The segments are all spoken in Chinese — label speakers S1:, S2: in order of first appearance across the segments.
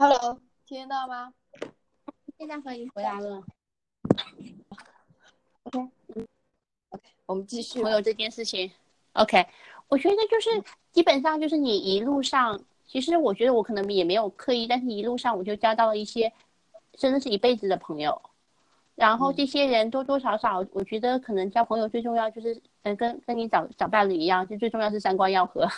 S1: Hello，听得到吗？
S2: 现在可以回答了。
S1: OK，嗯，OK，我们继续。
S2: 我有这件事情，OK，我觉得就是基本上就是你一路上，其实我觉得我可能也没有刻意，但是一路上我就交到了一些真的是一辈子的朋友。然后这些人多多少少，我觉得可能交朋友最重要就是，嗯，跟跟你找找伴侣一样，就最重要是三观要合。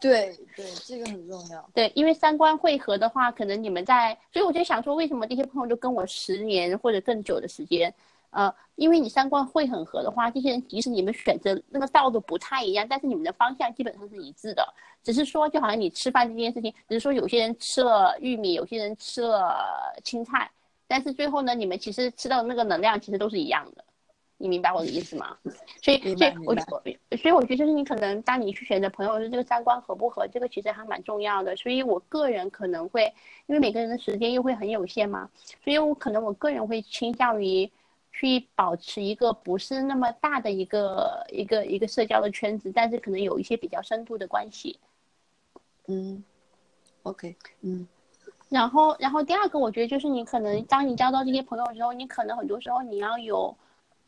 S1: 对对，这个很重要。
S2: 对，因为三观汇合的话，可能你们在，所以我就想说，为什么这些朋友就跟我十年或者更久的时间？呃，因为你三观会很合的话，这些人即使你们选择那个道路不太一样，但是你们的方向基本上是一致的。只是说，就好像你吃饭这件事情，只是说有些人吃了玉米，有些人吃了青菜，但是最后呢，你们其实吃到的那个能量其实都是一样的。你明白我的意思吗？所以，所以，我，所以我觉得就是你可能当你去选择朋友，的这个三观合不合，这个其实还蛮重要的。所以我个人可能会，因为每个人的时间又会很有限嘛，所以我可能我个人会倾向于去保持一个不是那么大的一个一个一个社交的圈子，但是可能有一些比较深度的关系。
S1: 嗯，OK，嗯，
S2: 然后，然后第二个，我觉得就是你可能当你交到这些朋友之后，你可能很多时候你要有。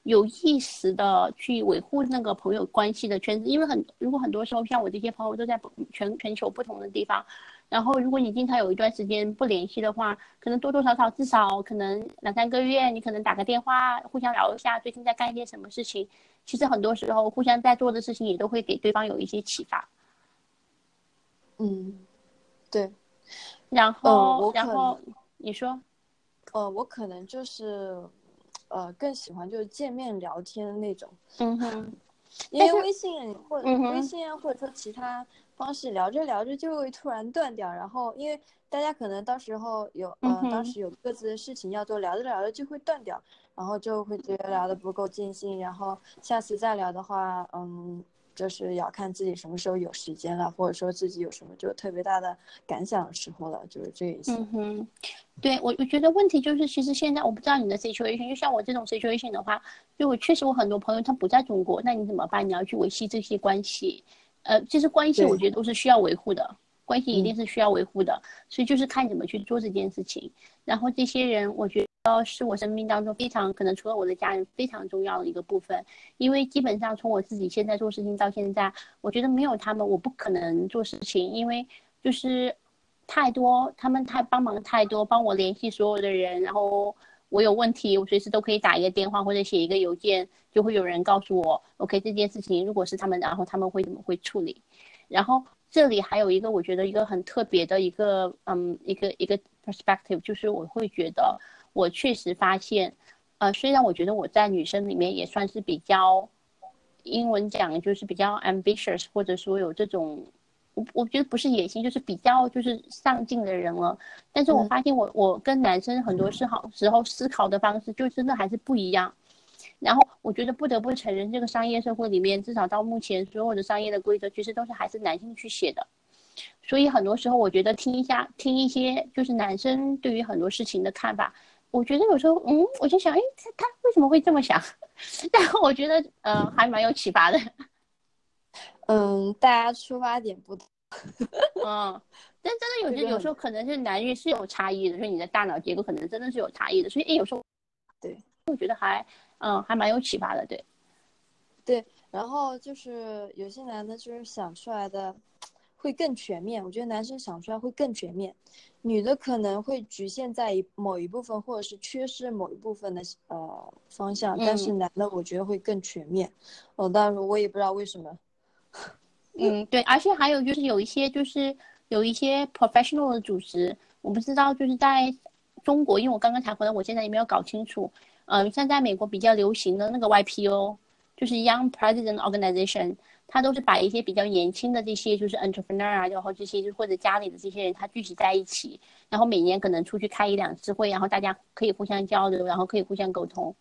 S2: 有意识的去维护那个朋友关系的圈子，因为很如果很多时候像我这些朋友都在全全球不同的地方，然后如果你经常有一段时间不联系的话，可能多多少少至少可能两三个月，你可能打个电话互相聊一下最近在干一些什么事情，其实很多时候互相在做的事情也都会给对方有一些启发。
S1: 嗯，对。
S2: 然后，然后你说，
S1: 呃，我可能就是。呃，更喜欢就是见面聊天的那种，
S2: 嗯哼，
S1: 因为微信或微信啊，或者说其他方式聊着聊着就会突然断掉，然后因为大家可能到时候有呃，当时有各自的事情要做，聊着聊着就会断掉，然后就会觉得聊的不够尽兴，然后下次再聊的话，嗯。就是要看自己什么时候有时间了，或者说自己有什么就特别大的感想的时候了，就是这一些。
S2: 嗯哼，对我我觉得问题就是，其实现在我不知道你的 situation，就像我这种 situation 的话，就我确实我很多朋友他不在中国，那你怎么办？你要去维系这些关系，呃，其实关系我觉得都是需要维护的，关系一定是需要维护的，所以就是看怎么去做这件事情。然后这些人，我觉得。呃是我生命当中非常可能除了我的家人非常重要的一个部分，因为基本上从我自己现在做事情到现在，我觉得没有他们我不可能做事情，因为就是太多他们太帮忙太多，帮我联系所有的人，然后我有问题我随时都可以打一个电话或者写一个邮件，就会有人告诉我，OK 这件事情如果是他们，然后他们会怎么会处理，然后这里还有一个我觉得一个很特别的一个嗯一个一个 perspective，就是我会觉得。我确实发现，呃，虽然我觉得我在女生里面也算是比较，英文讲就是比较 ambitious，或者说有这种，我我觉得不是野心，就是比较就是上进的人了。但是我发现我我跟男生很多时好时候思考的方式就真的还是不一样。然后我觉得不得不承认，这个商业社会里面，至少到目前所有的商业的规则，其实都是还是男性去写的。所以很多时候我觉得听一下听一些就是男生对于很多事情的看法。我觉得有时候，嗯，我就想，哎，他他为什么会这么想？然后我觉得，嗯，还蛮有启发的。
S1: 嗯，大家出发点不同。
S2: 嗯，但真的有些有时候可能是男女是有差异的，所以你的大脑结构可能真的是有差异的。所以，哎，有时候，
S1: 对，
S2: 我觉得还，嗯，还蛮有启发的，对。
S1: 对，然后就是有些男的，就是想出来的。会更全面，我觉得男生想出来会更全面，女的可能会局限在一某一部分，或者是缺失某一部分的呃方向，但是男的我觉得会更全面。哦，当然我也不知道为什么。
S2: 嗯，对，而且还有就是有一些就是有一些 professional 的组织，我不知道就是在中国，因为我刚刚才回来，我现在也没有搞清楚。嗯，像在美国比较流行的那个 YPO，就是 Young President Organization。他都是把一些比较年轻的这些就是 entrepreneur 啊，然后这些就或者家里的这些人，他聚集在一起，然后每年可能出去开一两次会，然后大家可以互相交流，然后可以互相沟通。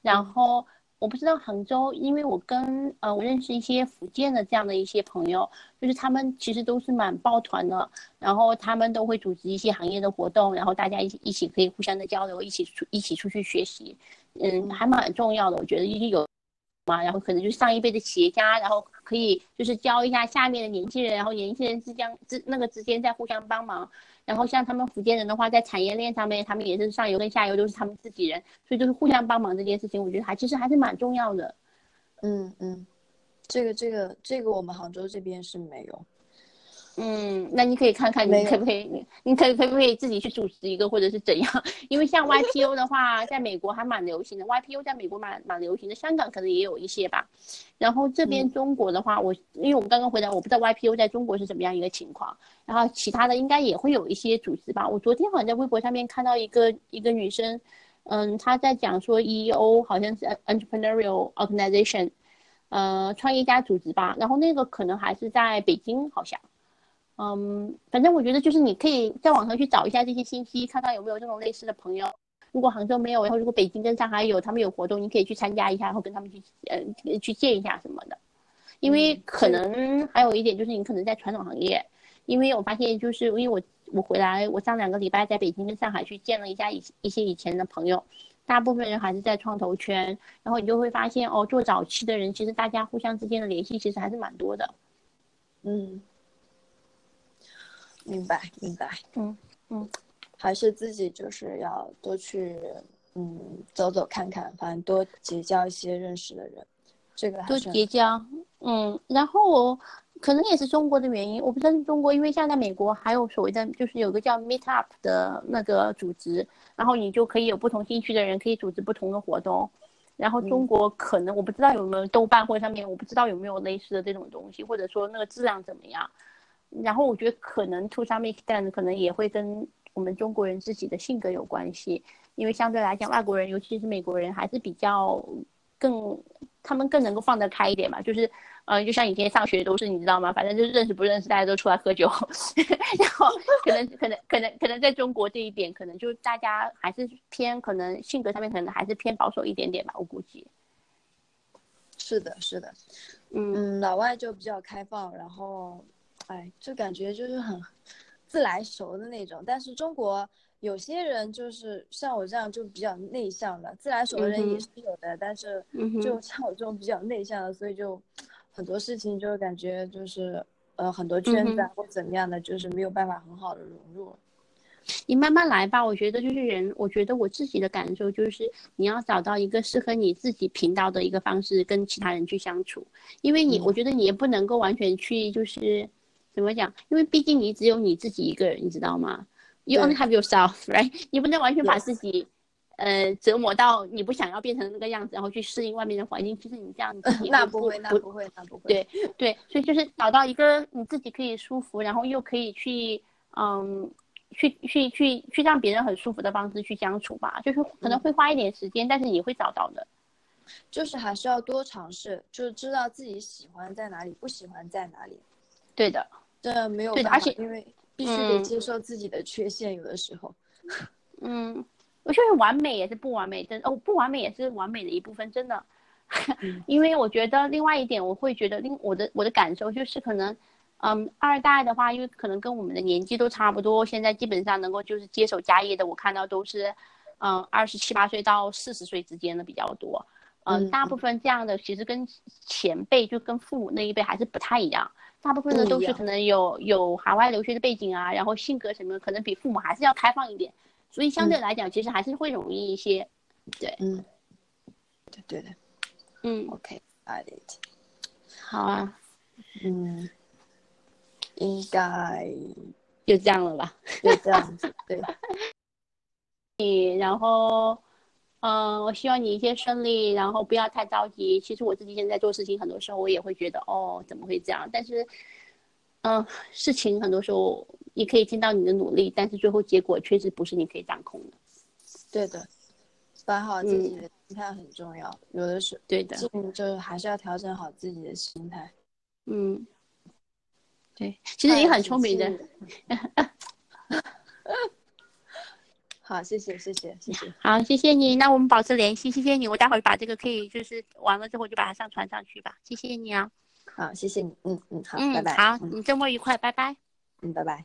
S2: 然后我不知道杭州，因为我跟呃我认识一些福建的这样的一些朋友，就是他们其实都是蛮抱团的，然后他们都会组织一些行业的活动，然后大家一起一起可以互相的交流，一起出一起出去学习，嗯，还蛮重要的，我觉得已经有。嘛，然后可能就是上一辈的企业家，然后可以就是教一下下面的年轻人，然后年轻人之间之那个之间再互相帮忙。然后像他们福建人的话，在产业链上面，他们也是上游跟下游都是他们自己人，所以就是互相帮忙这件事情，我觉得还其实还是蛮重要的。
S1: 嗯嗯，这个这个这个我们杭州这边是没有。
S2: 嗯，那你可以看看你可不可以，你你可可不可以自己去组织一个，或者是怎样？因为像 YPO 的话，在美国还蛮流行的，YPO 在美国蛮蛮流行的，香港可能也有一些吧。然后这边中国的话，我因为我们刚刚回来，我不知道 YPO 在中国是怎么样一个情况。然后其他的应该也会有一些组织吧。我昨天好像在微博上面看到一个一个女生，嗯，她在讲说 EEO 好像是 Entrepreneurial Organization，呃，创业家组织吧。然后那个可能还是在北京，好像。嗯，反正我觉得就是你可以在网上去找一下这些信息，看看有没有这种类似的朋友。如果杭州没有，然后如果北京跟上海有，他们有活动，你可以去参加一下，然后跟他们去呃去见一下什么的。因为可能还有一点就是你可能在传统行业，因为我发现就是因为我我回来，我上两个礼拜在北京跟上海去见了一下一一些以前的朋友，大部分人还是在创投圈，然后你就会发现哦，做早期的人其实大家互相之间的联系其实还是蛮多的，
S1: 嗯。明白，明白，
S2: 嗯嗯，
S1: 还是自己就是要多去，嗯，走走看看，反正多结交一些认识的人，这个
S2: 多结交，嗯，然后可能也是中国的原因，我不知道是中国，因为现在美国还有所谓的，就是有个叫 Meet Up 的那个组织，然后你就可以有不同兴趣的人可以组织不同的活动，然后中国可能我不知道有没有豆瓣或者上面我不知道有没有类似的这种东西，或者说那个质量怎么样。然后我觉得可能 to some extent 可能也会跟我们中国人自己的性格有关系，因为相对来讲，外国人尤其是美国人还是比较更，他们更能够放得开一点嘛。就是，呃，就像以前上学都是你知道吗？反正就是认识不认识，大家都出来喝酒。然后可能可能可能可能在中国这一点，可能就大家还是偏可能性格上面可能还是偏保守一点点吧，我估计。
S1: 是的，是的，嗯，老外就比较开放，然后。哎，就感觉就是很自来熟的那种，但是中国有些人就是像我这样就比较内向的，自来熟的人也是有的，但是就像我这种比较内向的，所以就很多事情就感觉就是呃很多圈子啊或怎么样的，就是没有办法很好的融入。
S2: 你慢慢来吧，我觉得就是人，我觉得我自己的感受就是你要找到一个适合你自己频道的一个方式跟其他人去相处，因为你我觉得你也不能够完全去就是。怎么讲？因为毕竟你只有你自己一个人，你知道吗？You only have yourself, right？你不能完全把自己，呃，折磨到你不想要变成那个样子，然后去适应外面的环境。其实你这样子，
S1: 那不会，那不会，那不会。
S2: 对对，所以就是找到一个你自己可以舒服，然后又可以去，嗯，去去去去让别人很舒服的方式去相处吧。就是可能会花一点时间，但是你会找到的。
S1: 就是还是要多尝试，就是知道自己喜欢在哪里，不喜欢在哪里。
S2: 对的。
S1: 这没有办法，而且因为必须得接受自己的缺陷，有的时候，
S2: 嗯，我觉得完美也是不完美，真哦，不完美也是完美的一部分，真的。因为我觉得另外一点，我会觉得另我的我的感受就是可能，嗯，二代的话，因为可能跟我们的年纪都差不多，现在基本上能够就是接手家业的，我看到都是，嗯，二十七八岁到四十岁之间的比较多，嗯，大部分这样的其实跟前辈就跟父母那一辈还是不太一样。大部分的都是可能有有海外留学的背景啊，然后性格什么可能比父母还是要开放一点，所以相对来讲其实还是会容易一些。对，
S1: 嗯，对对的，
S2: 嗯
S1: ，OK，got it。
S2: 好啊，
S1: 嗯，应该
S2: 就这样了吧？
S1: 就这样子，对。
S2: 你然后。嗯，我希望你一切顺利，然后不要太着急。其实我自己现在做事情，很多时候我也会觉得，哦，怎么会这样？但是，嗯，事情很多时候你可以听到你的努力，但是最后结果确实不是你可以掌控的。
S1: 对的，摆好自己的心态很重要。有的是
S2: 对的，
S1: 就还是要调整好自己的心态。
S2: 嗯，对，其实你很聪明的。
S1: 好，谢谢，谢谢，谢谢。
S2: 好，谢谢你。那我们保持联系，谢谢你。我待会儿把这个可以就是完了之后就把它上传上去吧。谢谢你啊。
S1: 好，谢谢你。嗯嗯，好，拜拜。
S2: 好，你周末愉快，拜拜。
S1: 嗯，拜拜。